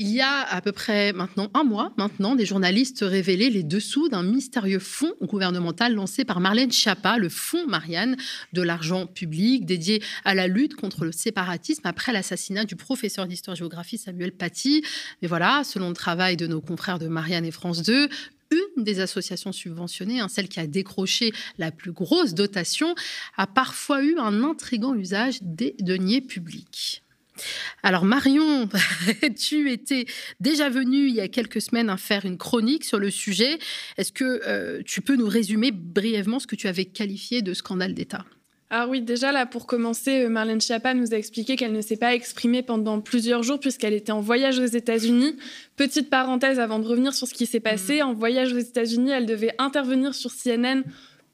Il y a à peu près maintenant un mois, maintenant, des journalistes révélaient les dessous d'un mystérieux fonds gouvernemental lancé par Marlène Schiappa, le Fonds Marianne, de l'argent public dédié à la lutte contre le séparatisme après l'assassinat du professeur d'histoire-géographie Samuel Paty. Mais voilà, selon le travail de nos confrères de Marianne et France 2, une des associations subventionnées, hein, celle qui a décroché la plus grosse dotation, a parfois eu un intrigant usage des deniers publics. Alors Marion, tu étais déjà venue il y a quelques semaines faire une chronique sur le sujet. Est-ce que euh, tu peux nous résumer brièvement ce que tu avais qualifié de scandale d'État? Ah oui, déjà là, pour commencer, euh, Marlène Schiappa nous a expliqué qu'elle ne s'est pas exprimée pendant plusieurs jours puisqu'elle était en voyage aux États-Unis. Petite parenthèse avant de revenir sur ce qui s'est passé. Mmh. En voyage aux États-Unis, elle devait intervenir sur CNN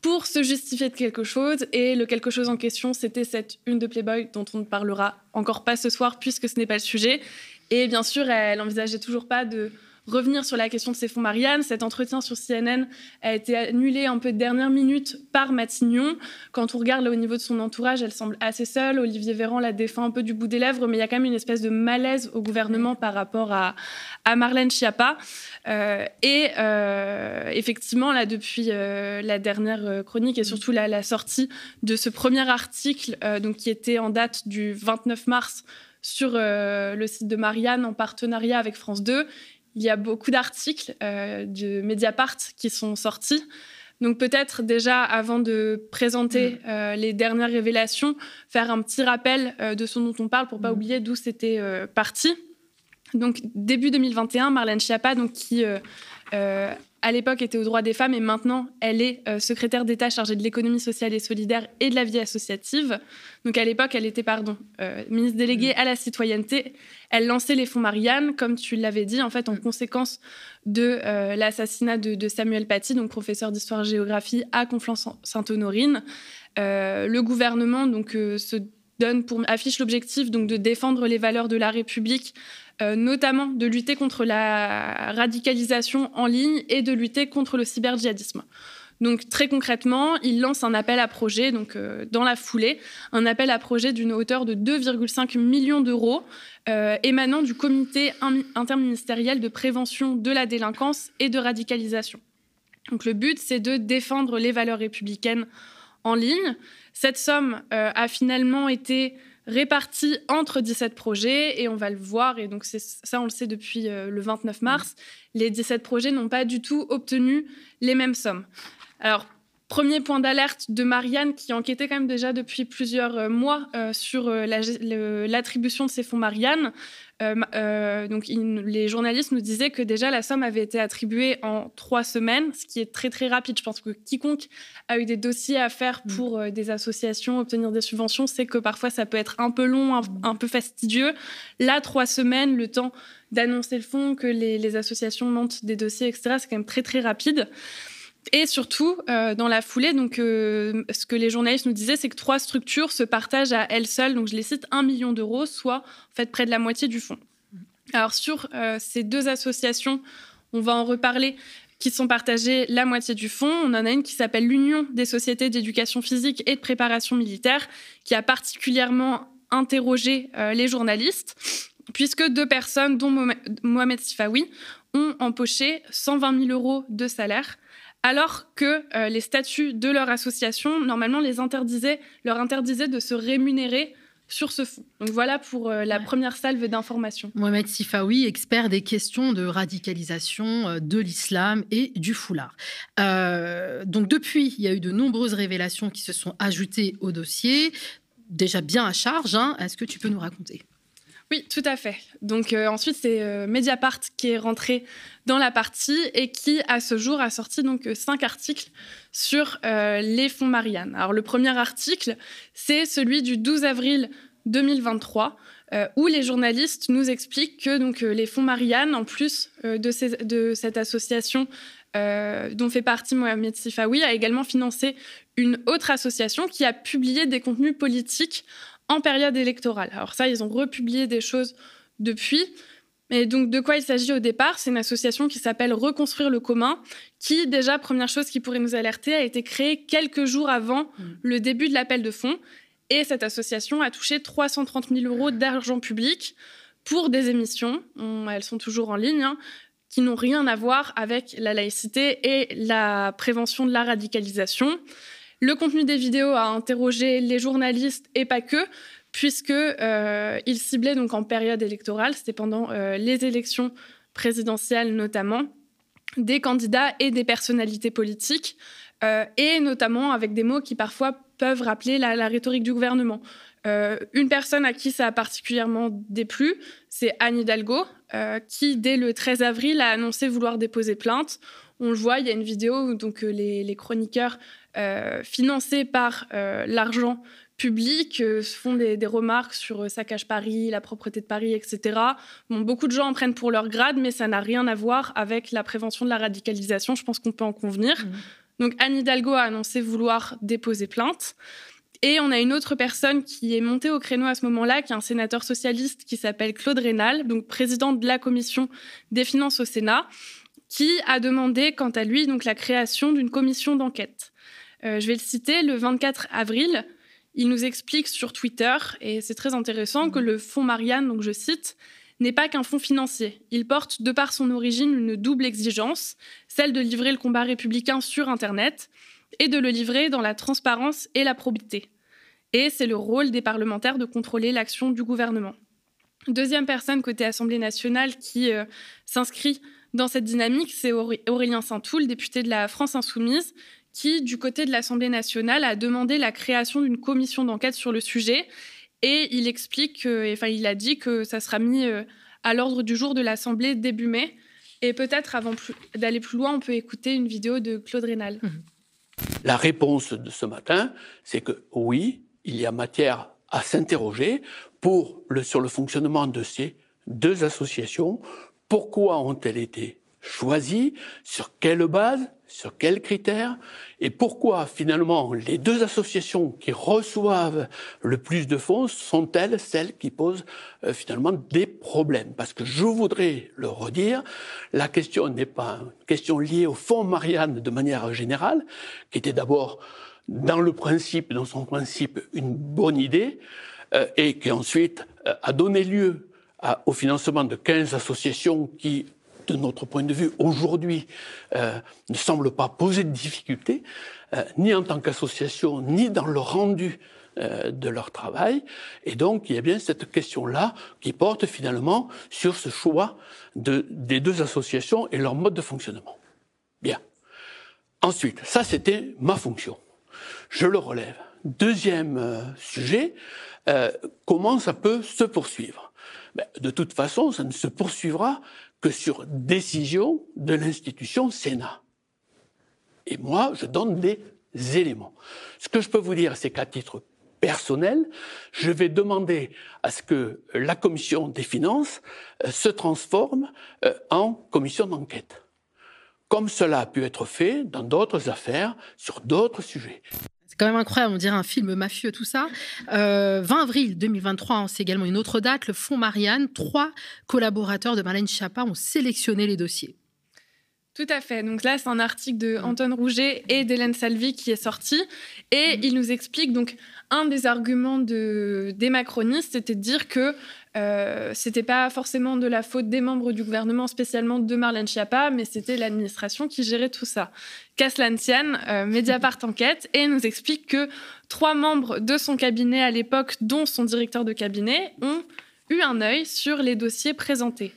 pour se justifier de quelque chose. Et le quelque chose en question, c'était cette une de Playboy dont on ne parlera encore pas ce soir puisque ce n'est pas le sujet. Et bien sûr, elle envisageait toujours pas de revenir sur la question de ces fonds Marianne. Cet entretien sur CNN a été annulé un peu de dernière minute par Matignon. Quand on regarde au niveau de son entourage, elle semble assez seule. Olivier Véran la défend un peu du bout des lèvres, mais il y a quand même une espèce de malaise au gouvernement par rapport à, à Marlène Schiappa. Euh, et euh, effectivement, là, depuis euh, la dernière chronique et surtout la, la, sortie de ce premier article, donc, qui était en date du 29 mars sur le site de Marianne en partenariat avec France 2, il y a beaucoup d'articles euh, de Mediapart qui sont sortis. Donc peut-être déjà, avant de présenter mm. euh, les dernières révélations, faire un petit rappel euh, de ce dont on parle pour pas mm. oublier d'où c'était parti. Donc début 2021, Marlène Schiappa, donc, qui à l'époque était aux droits des femmes et maintenant elle est euh, secrétaire d'État chargée de l'économie sociale et solidaire et de la vie associative. Donc à l'époque, elle était pardon euh, ministre déléguée mm. à la citoyenneté. Elle lançait les fonds Marianne, comme tu l'avais dit, en fait en mm. conséquence de euh, l'assassinat de, Samuel Paty, donc professeur d'histoire-géographie à Conflans-Sainte-Honorine. le gouvernement donc se donne pour affiche l'objectif donc de défendre les valeurs de la République euh, notamment de lutter contre la radicalisation en ligne et de lutter contre le cyber-djihadisme. Donc très concrètement, il lance un appel à projet, donc euh, dans la foulée, un appel à projet d'une hauteur de 2,5 millions d'euros, euh, émanant du comité interministériel de prévention de la délinquance et de radicalisation. Donc le but, c'est de défendre les valeurs républicaines en ligne. Cette somme a finalement été répartis entre 17 projets et on va le voir et donc ça on le sait depuis euh, le 29 mars, les 17 projets n'ont pas du tout obtenu les mêmes sommes. Alors Premier point d'alerte de Marianne qui enquêtait quand même déjà depuis plusieurs euh, mois euh, sur l'attribution de ces fonds Marianne. Euh, donc, les journalistes nous disaient que déjà la somme avait été attribuée en trois semaines, ce qui est très très rapide. Je pense que quiconque a eu des dossiers à faire mm. pour euh, des associations, obtenir des subventions, sait que parfois ça peut être un peu long, un, peu fastidieux. Là, trois semaines, le temps d'annoncer le fonds, que les, les associations montent des dossiers, etc., c'est quand même très très rapide. Et surtout, euh, dans la foulée, donc, euh, ce que les journalistes nous disaient, c'est que trois structures se partagent à elles seules, donc je les cite, un million d'euros, soit en fait près de la moitié du fonds. Alors sur euh, ces deux associations, on va en reparler, qui sont partagées la moitié du fonds. On en a une qui s'appelle l'Union des sociétés d'éducation physique et de préparation militaire, qui a particulièrement interrogé les journalistes, puisque deux personnes, dont Mohamed Sifawi, ont empoché 120 000 euros de salaire alors que euh, les statuts de leur association, normalement, les interdisaient, leur interdisaient de se rémunérer sur ce fonds. Donc voilà pour euh, la première salve d'informations. Mohamed Sifawi, expert des questions de radicalisation euh, de l'islam et du foulard. donc depuis, il y a eu de nombreuses révélations qui se sont ajoutées au dossier, déjà bien à charge. Hein. Est-ce que tu peux nous raconter? Oui, tout à fait. Donc ensuite, c'est Mediapart qui est rentré dans la partie et qui, à ce jour, a sorti donc euh, cinq articles sur euh, les fonds Marianne. Alors, le premier article, c'est celui du 12 avril 2023, euh, où les journalistes nous expliquent que les fonds Marianne, en plus de, de, cette association dont fait partie Mohamed Sifawi, a également financé une autre association qui a publié des contenus politiques en période électorale. Alors ça, ils ont republié des choses depuis. Et donc, de quoi il s'agit au départ? C'est une association qui s'appelle Reconstruire le commun, qui, déjà, première chose qui pourrait nous alerter, a été créée quelques jours avant mmh. le début de l'appel de fonds. Et cette association a touché 330 000 euros d'argent public pour des émissions, elles sont toujours en ligne, hein, qui n'ont rien à voir avec la laïcité et la prévention de la radicalisation. Le contenu des vidéos a interrogé les journalistes et pas que, puisque euh, ciblait donc en période électorale, c'était pendant euh, les élections présidentielles notamment, des candidats et des personnalités politiques, euh, et notamment avec des mots qui parfois peuvent rappeler la, rhétorique du gouvernement. une personne à qui ça a particulièrement déplu, c'est Anne Hidalgo, qui dès le 13 avril a annoncé vouloir déposer plainte. On le voit, il y a une vidéo où donc les, chroniqueurs financés par l'argent publics euh, font des, remarques sur euh, cache Paris, la propreté de Paris, etc. Bon, beaucoup de gens en prennent pour leur grade, mais ça n'a rien à voir avec la prévention de la radicalisation. Je pense qu'on peut en convenir. Mmh. Donc Anne Hidalgo a annoncé vouloir déposer plainte. Et on a une autre personne qui est montée au créneau à ce moment-là, qui est un sénateur socialiste qui s'appelle Claude Rénal, donc président de la commission des finances au Sénat, qui a demandé, quant à lui, donc la création d'une commission d'enquête. Euh, je vais le citer, le 24 avril, il nous explique sur Twitter, et c'est très intéressant, que le fonds Marianne, donc je cite, n'est pas qu'un fonds financier. Il porte, de par son origine, une double exigence, celle de livrer le combat républicain sur Internet et de le livrer dans la transparence et la probité. Et c'est le rôle des parlementaires de contrôler l'action du gouvernement. Deuxième personne côté Assemblée nationale qui euh, s'inscrit dans cette dynamique, c'est Aurélien Saint-Toul, député de la France insoumise, qui, du côté de l'Assemblée nationale, a demandé la création d'une commission d'enquête sur le sujet. Et il explique, enfin, il a dit que ça sera mis euh, à l'ordre du jour de l'Assemblée début mai. Et peut-être, avant d'aller plus loin, on peut écouter une vidéo de Claude Rénal. Mmh. La réponse de ce matin, c'est que oui, il y a matière à s'interroger pour le, sur le fonctionnement de ces deux associations. Pourquoi ont-elles été choisies Sur quelle base sur quels critères et pourquoi finalement les deux associations qui reçoivent le plus de fonds sont-elles celles qui posent euh, finalement des problèmes? Parce que je voudrais le redire, la question n'est pas une question liée au fonds Marianne de manière générale, qui était d'abord dans le principe, dans son principe, une bonne idée, euh, et qui ensuite euh, a donné lieu au financement de 15 associations qui de notre point de vue, aujourd'hui, euh, ne semble pas poser de difficultés, euh, ni en tant qu'association, ni dans le rendu euh, de leur travail. Et donc, il y a bien cette question-là qui porte finalement sur ce choix de, des deux associations et leur mode de fonctionnement. Bien. Ensuite, ça, c'était ma fonction. Je le relève. Deuxième sujet, comment ça peut se poursuivre? Ben, De toute façon, ça ne se poursuivra que sur décision de l'institution Sénat. Et moi, je donne des éléments. Ce que je peux vous dire, c'est qu'à titre personnel, je vais demander à ce que la commission des finances euh, se transforme euh, en commission d'enquête, comme cela a pu être fait dans d'autres affaires sur d'autres sujets. C'est quand même incroyable, on dirait un film mafieux, tout ça. 20 euh, avril 2023, hein, c'est également une autre date, le Fonds Marianne. Trois collaborateurs de Marlène Schiappa ont sélectionné les dossiers. Tout à fait. Donc là, c'est un article de mm. Anton Rouget et d'Hélène Salvi qui est sorti. Et mm. il nous explique, donc, un des arguments de, des macronistes, c'était de dire que euh, c'était pas forcément de la faute des membres du gouvernement, spécialement de Marlène Schiappa, mais c'était l'administration qui gérait tout ça. Caslan Tian, euh, Mediapart enquête, et nous explique que trois membres de son cabinet à l'époque, dont son directeur de cabinet, ont eu un œil sur les dossiers présentés.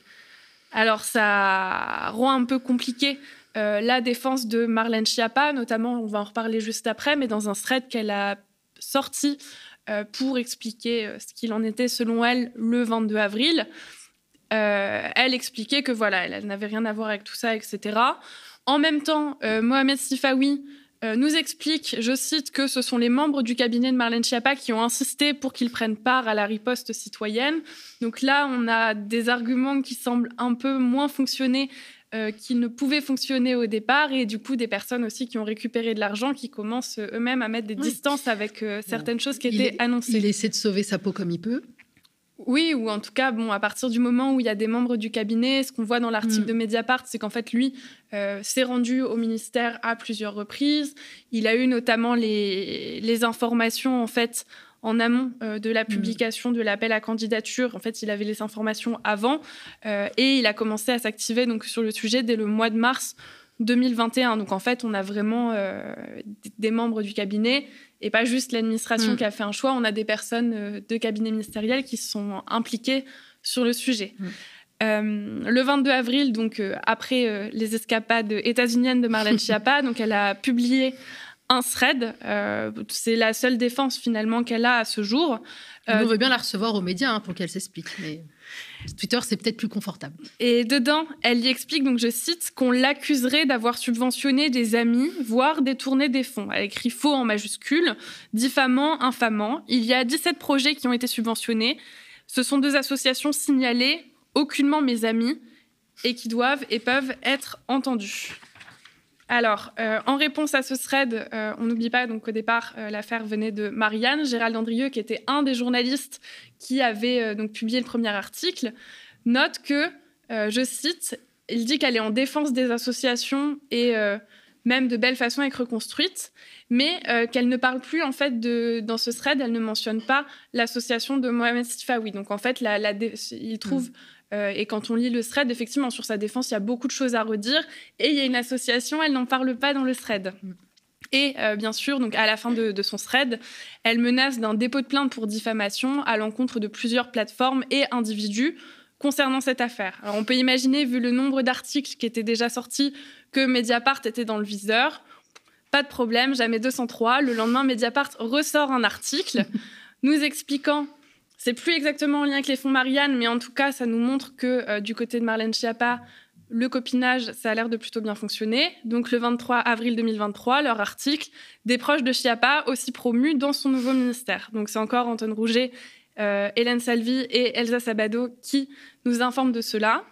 Alors ça rend un peu compliqué euh, la défense de Marlène Schiappa, notamment, on va en reparler juste après, mais dans un thread qu'elle a sorti euh, pour expliquer euh, ce qu'il en était selon elle le 22 avril. Euh, elle expliquait que voilà, elle, n'avait rien à voir avec tout ça, etc. En même temps, Mohamed Sifawi nous explique, je cite, que ce sont les membres du cabinet de Marlène Schiappa qui ont insisté pour qu'ils prennent part à la riposte citoyenne. Donc là, on a des arguments qui semblent un peu moins fonctionner euh, qui ne pouvaient fonctionner au départ et du coup des personnes aussi qui ont récupéré de l'argent qui commencent euh, eux-mêmes à mettre des distances avec euh, certaines choses qui étaient annoncées. Il essaie de sauver sa peau comme il peut. Oui, ou en tout cas, bon, à partir du moment où il y a des membres du cabinet, ce qu'on voit dans l'article mm. de Mediapart, c'est qu'en fait, lui s'est rendu au ministère à plusieurs reprises. Il a eu notamment les, les informations, en fait, en amont de la mmh. publication de l'appel à candidature. En fait, il avait les informations avant et il a commencé à s'activer donc sur le sujet dès le mois de mars 2021. Donc en fait, on a vraiment des membres du cabinet et pas juste l'administration mmh. qui a fait un choix. On a des personnes de cabinet ministériel qui sont impliquées sur le sujet. Mmh. Euh, le 22 avril, donc euh, après euh, les escapades états-uniennes de Marlène Schiappa, donc elle a publié un thread. c'est la seule défense finalement qu'elle a à ce jour. On veut bien la recevoir aux médias hein, pour qu'elle s'explique, mais Twitter c'est peut-être plus confortable. Et dedans, elle y explique, donc je cite, qu'on l'accuserait d'avoir subventionné des amis, voire détourné des fonds. Elle écrit faux en majuscule, diffamant, infamant. Il y a 17 projets qui ont été subventionnés. Ce sont deux associations signalées aucunement mes amis et qui doivent et peuvent être entendus. Alors, euh, en réponse à ce thread, euh, on n'oublie pas donc qu'au départ, euh, l'affaire venait de Marianne, Gérald Andrieux, qui était un des journalistes qui avait donc publié le premier article, note que, je cite, il dit qu'elle est en défense des associations et même de belle façon être reconstruite, mais qu'elle ne parle plus en fait de dans ce thread, elle ne mentionne pas l'association de Mohamed Sifawi. Donc en fait, la, il trouve mmh. Euh, et quand on lit le thread, effectivement, sur sa défense, il y a beaucoup de choses à redire. Et il y a une association, elle n'en parle pas dans le thread. Et euh, bien sûr, donc à la fin de, son thread, elle menace d'un dépôt de plainte pour diffamation à l'encontre de plusieurs plateformes et individus concernant cette affaire. Alors on peut imaginer, vu le nombre d'articles qui étaient déjà sortis, que Mediapart était dans le viseur. Pas de problème, jamais 203. Le lendemain, Mediapart ressort un article nous expliquant c'est plus exactement en lien avec les fonds Marianne, mais en tout cas, ça nous montre que euh, du côté de Marlène Schiappa, le copinage, ça a l'air de plutôt bien fonctionner. Donc, le 23 avril 2023, leur article, des proches de Schiappa aussi promus dans son nouveau ministère. Donc, c'est encore Antoine Rouget, Hélène Salvi et Elsa Sabado qui nous informent de cela.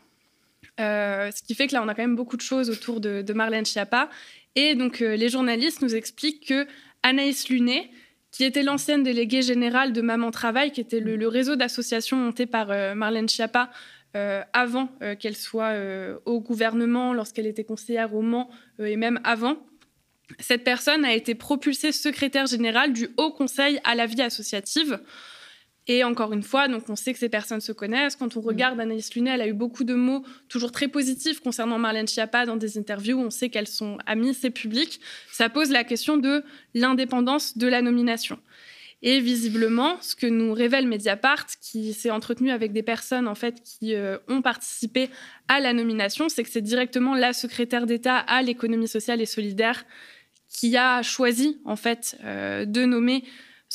Euh, ce qui fait que là, on a quand même beaucoup de choses autour de, Marlène Schiappa. Et donc, les journalistes nous expliquent que Anaïs Lunet, qui était l'ancienne déléguée générale de Maman Travail, qui était le, réseau d'associations monté par euh, Marlène Schiappa euh, avant euh, qu'elle soit au gouvernement, lorsqu'elle était conseillère au Mans et même avant. Cette personne a été propulsée secrétaire générale du Haut Conseil à la vie associative. Et encore une fois, donc on sait que ces personnes se connaissent. Quand on mm. regarde Anaïs Lunet, elle a eu beaucoup de mots toujours très positifs concernant Marlène Schiappa dans des interviews. On sait qu'elles sont amies, c'est public. Ça pose la question de l'indépendance de la nomination. Et visiblement, ce que nous révèle Mediapart, qui s'est entretenu avec des personnes en fait qui euh, ont participé à la nomination, c'est que c'est directement la secrétaire d'État à l'économie sociale et solidaire qui a choisi en fait euh, de nommer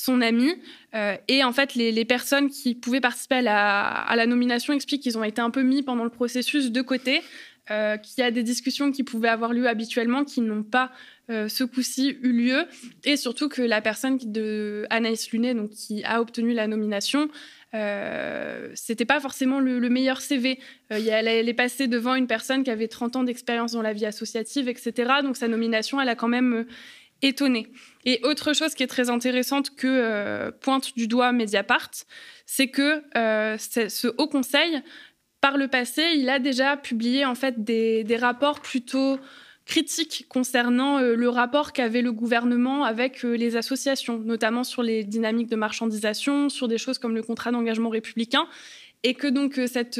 son ami. Euh, et en fait, les, personnes qui pouvaient participer à la, nomination expliquent qu'ils ont été un peu mis pendant le processus de côté, euh, qu'il y a des discussions qui pouvaient avoir lieu habituellement qui n'ont pas euh, ce coup-ci eu lieu. Et surtout que la personne de Anaïs Lunet, donc, qui a obtenu la nomination, c'était pas forcément le, meilleur CV. elle, est passée devant une personne qui avait 30 ans d'expérience dans la vie associative, etc. Donc sa nomination, elle a quand même étonné. Et autre chose qui est très intéressante que euh, pointe du doigt Mediapart, c'est que euh, ce Haut Conseil, par le passé, il a déjà publié en fait des, rapports plutôt critiques concernant euh, le rapport qu'avait le gouvernement avec les associations, notamment sur les dynamiques de marchandisation, sur des choses comme le contrat d'engagement républicain, et que donc cette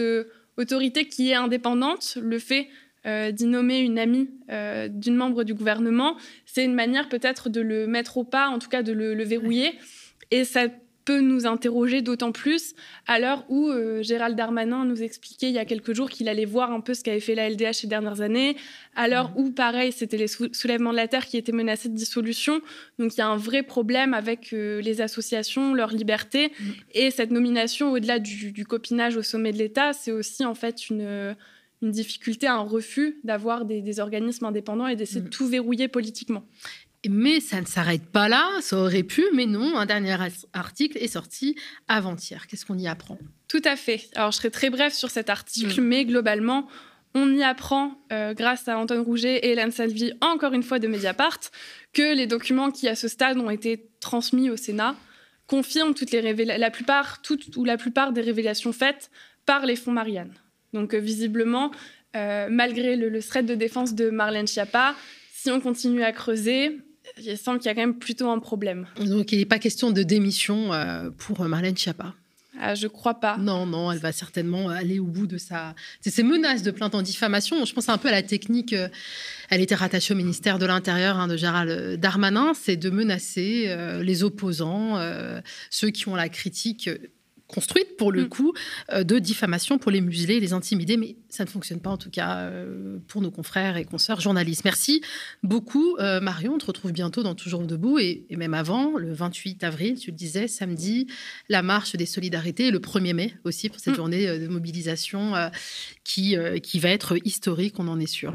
autorité qui est indépendante, le fait euh, d'y nommer une amie euh, d'une membre du gouvernement, c'est une manière peut-être de le mettre au pas, en tout cas de le, verrouiller. Et ça peut nous interroger d'autant plus à l'heure où euh, Gérald Darmanin nous expliquait il y a quelques jours qu'il allait voir un peu ce qu'avait fait la LDH ces dernières années, à l'heure où, pareil, c'était les soulèvements de la Terre qui étaient menacés de dissolution. Donc il y a un vrai problème avec les associations, leur liberté. Mmh. Et cette nomination, au-delà du, du, copinage au sommet de l'État, c'est aussi en fait une une difficulté, un refus d'avoir des, organismes indépendants et d'essayer de mm. tout verrouiller politiquement. Mais ça ne s'arrête pas là, ça aurait pu, mais non, un dernier article est sorti avant-hier. Qu'est-ce qu'on y apprend? Tout à fait. Alors je serai très bref sur cet article, mm. mais globalement, on y apprend, euh, grâce à Antoine Rouget et Hélène Salvi, encore une fois de Mediapart, que les documents qui, à ce stade, ont été transmis au Sénat confirment toutes les la plupart, toutes ou la plupart des révélations faites par les fonds Marianne. Donc euh, visiblement, euh, malgré le, thread de défense de Marlène Schiappa, si on continue à creuser, il semble qu'il y a quand même plutôt un problème. Donc il n'est pas question de démission pour Marlène Schiappa. Ah, je crois pas. Non, non, elle va certainement aller au bout de sa. Ces menaces de plainte en diffamation, je pense un peu à la technique. Euh, elle était rattachée au ministère de l'Intérieur hein, de Gérald Darmanin, c'est de menacer euh, les opposants, euh, ceux qui ont la critique construite pour le mm. coup euh, de diffamation pour les museler, les intimider, mais ça ne fonctionne pas en tout cas euh, pour nos confrères et consoeurs journalistes. Merci beaucoup euh, Marion, on te retrouve bientôt dans Toujours debout et, même avant, le 28 avril, tu le disais, samedi, la marche des solidarités, le 1er mai aussi pour cette mm. journée de mobilisation qui, qui va être historique, on en est sûr.